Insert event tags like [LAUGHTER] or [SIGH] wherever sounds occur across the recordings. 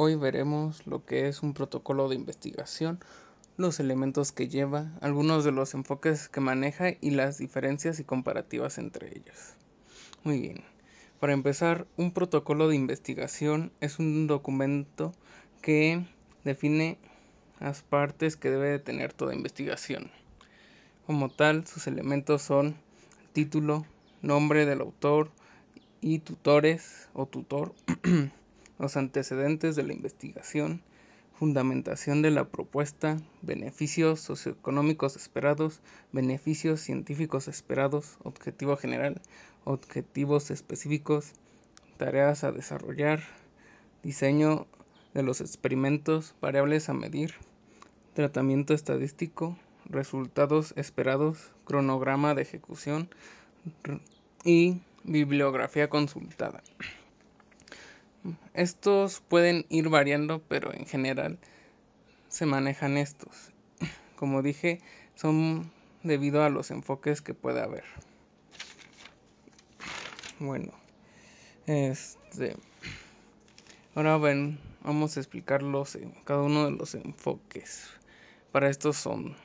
Hoy veremos lo que es un protocolo de investigación, los elementos que lleva, algunos de los enfoques que maneja y las diferencias y comparativas entre ellos. Muy bien. Para empezar, un protocolo de investigación es un documento que define las partes que debe de tener toda investigación. Como tal, sus elementos son título, nombre del autor y tutores o tutor, [CLEARS THROAT] los antecedentes de la investigación, fundamentación de la propuesta, beneficios socioeconómicos esperados, beneficios científicos esperados, objetivo general, objetivos específicos, tareas a desarrollar, diseño de los experimentos, variables a medir, tratamiento estadístico, resultados esperados, cronograma de ejecución y bibliografía consultada. Estos pueden ir variando, pero en general se manejan estos. Como dije, son debido a los enfoques que puede haber. Bueno, este ahora ven, vamos a explicarlos en cada uno de los enfoques. Para estos son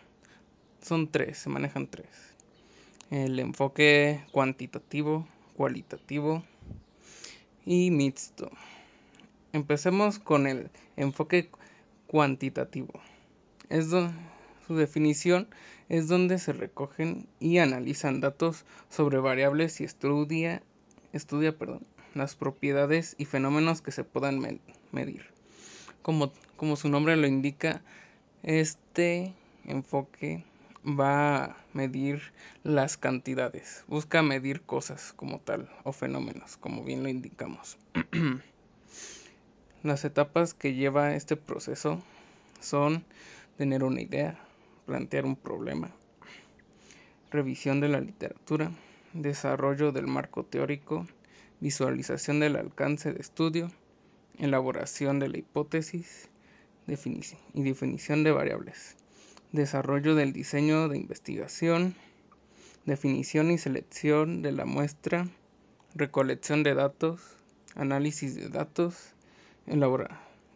son tres, se manejan tres. El enfoque cuantitativo, cualitativo y mixto. Empecemos con el enfoque cuantitativo. Es su definición es donde se recogen y analizan datos sobre variables y estudia, estudia perdón, las propiedades y fenómenos que se puedan medir. Como, como su nombre lo indica, este enfoque va a medir las cantidades, busca medir cosas como tal o fenómenos, como bien lo indicamos. [CLEARS THROAT] Las etapas que lleva este proceso son tener una idea, plantear un problema, revisión de la literatura, desarrollo del marco teórico, visualización del alcance de estudio, elaboración de la hipótesis y definición de variables desarrollo del diseño de investigación, definición y selección de la muestra, recolección de datos, análisis de datos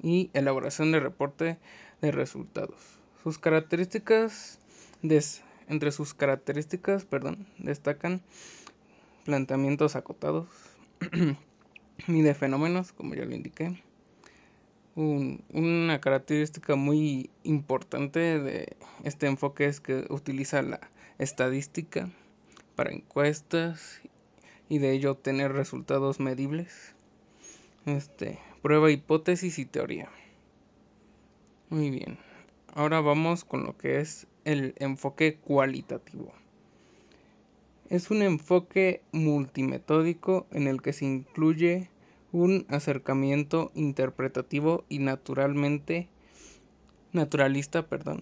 y elaboración de reporte de resultados. Sus características, entre sus características, perdón, destacan planteamientos acotados, [CLEARS THROAT] de fenómenos, como ya lo indiqué, una característica muy importante de este enfoque es que utiliza la estadística para encuestas y de ello obtener resultados medibles. Este, prueba, hipótesis y teoría. Muy bien. Ahora vamos con lo que es el enfoque cualitativo. Es un enfoque multimetódico en el que se incluye un acercamiento interpretativo y naturalmente naturalista, perdón,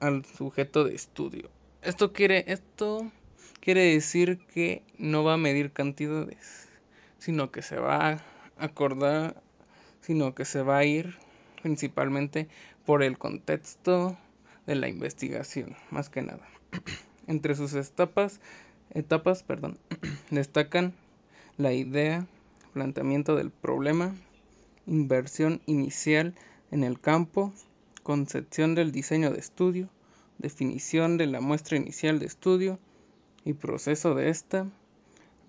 al sujeto de estudio. Esto quiere esto quiere decir que no va a medir cantidades, sino que se va a acordar, sino que se va a ir principalmente por el contexto de la investigación, más que nada. [CLEARS THROAT] Entre sus etapas, etapas, perdón, [CLEARS THROAT] destacan la idea, planteamiento del problema, inversión inicial en el campo, concepción del diseño de estudio, definición de la muestra inicial de estudio y proceso de esta,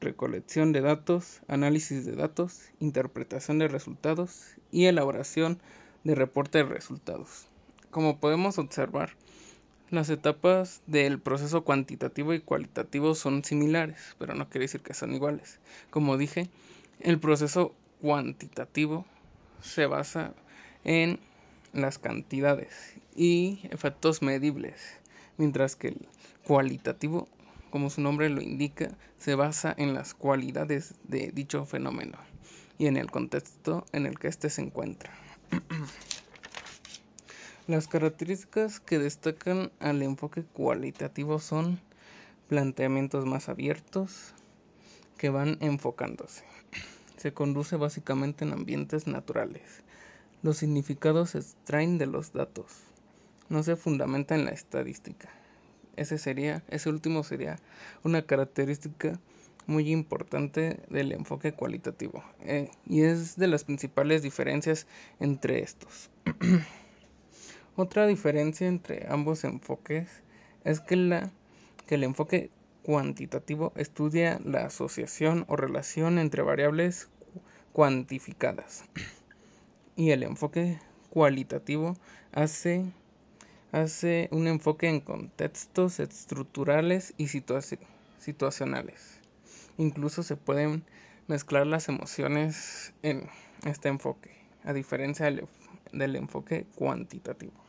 recolección de datos, análisis de datos, interpretación de resultados y elaboración de reporte de resultados. Como podemos observar, las etapas del proceso cuantitativo y cualitativo son similares, pero no quiere decir que son iguales. Como dije, el proceso cuantitativo se basa en las cantidades y efectos medibles, mientras que el cualitativo, como su nombre lo indica, se basa en las cualidades de dicho fenómeno y en el contexto en el que éste se encuentra. [CLEARS THROAT] Las características que destacan al enfoque cualitativo son planteamientos más abiertos que van enfocándose se conduce básicamente en ambientes naturales. Los significados se extraen de los datos. No se fundamenta en la estadística. Ese sería, ese último sería una característica muy importante del enfoque cualitativo eh, y es de las principales diferencias entre estos. [CLEARS THROAT] Otra diferencia entre ambos enfoques es que, la, que el enfoque cuantitativo estudia la asociación o relación entre variables cuantificadas [CLEARS THROAT] y el enfoque cualitativo hace, hace un enfoque en contextos estructurales y situacionales. Incluso se pueden mezclar las emociones en este enfoque, a diferencia del, del enfoque cuantitativo.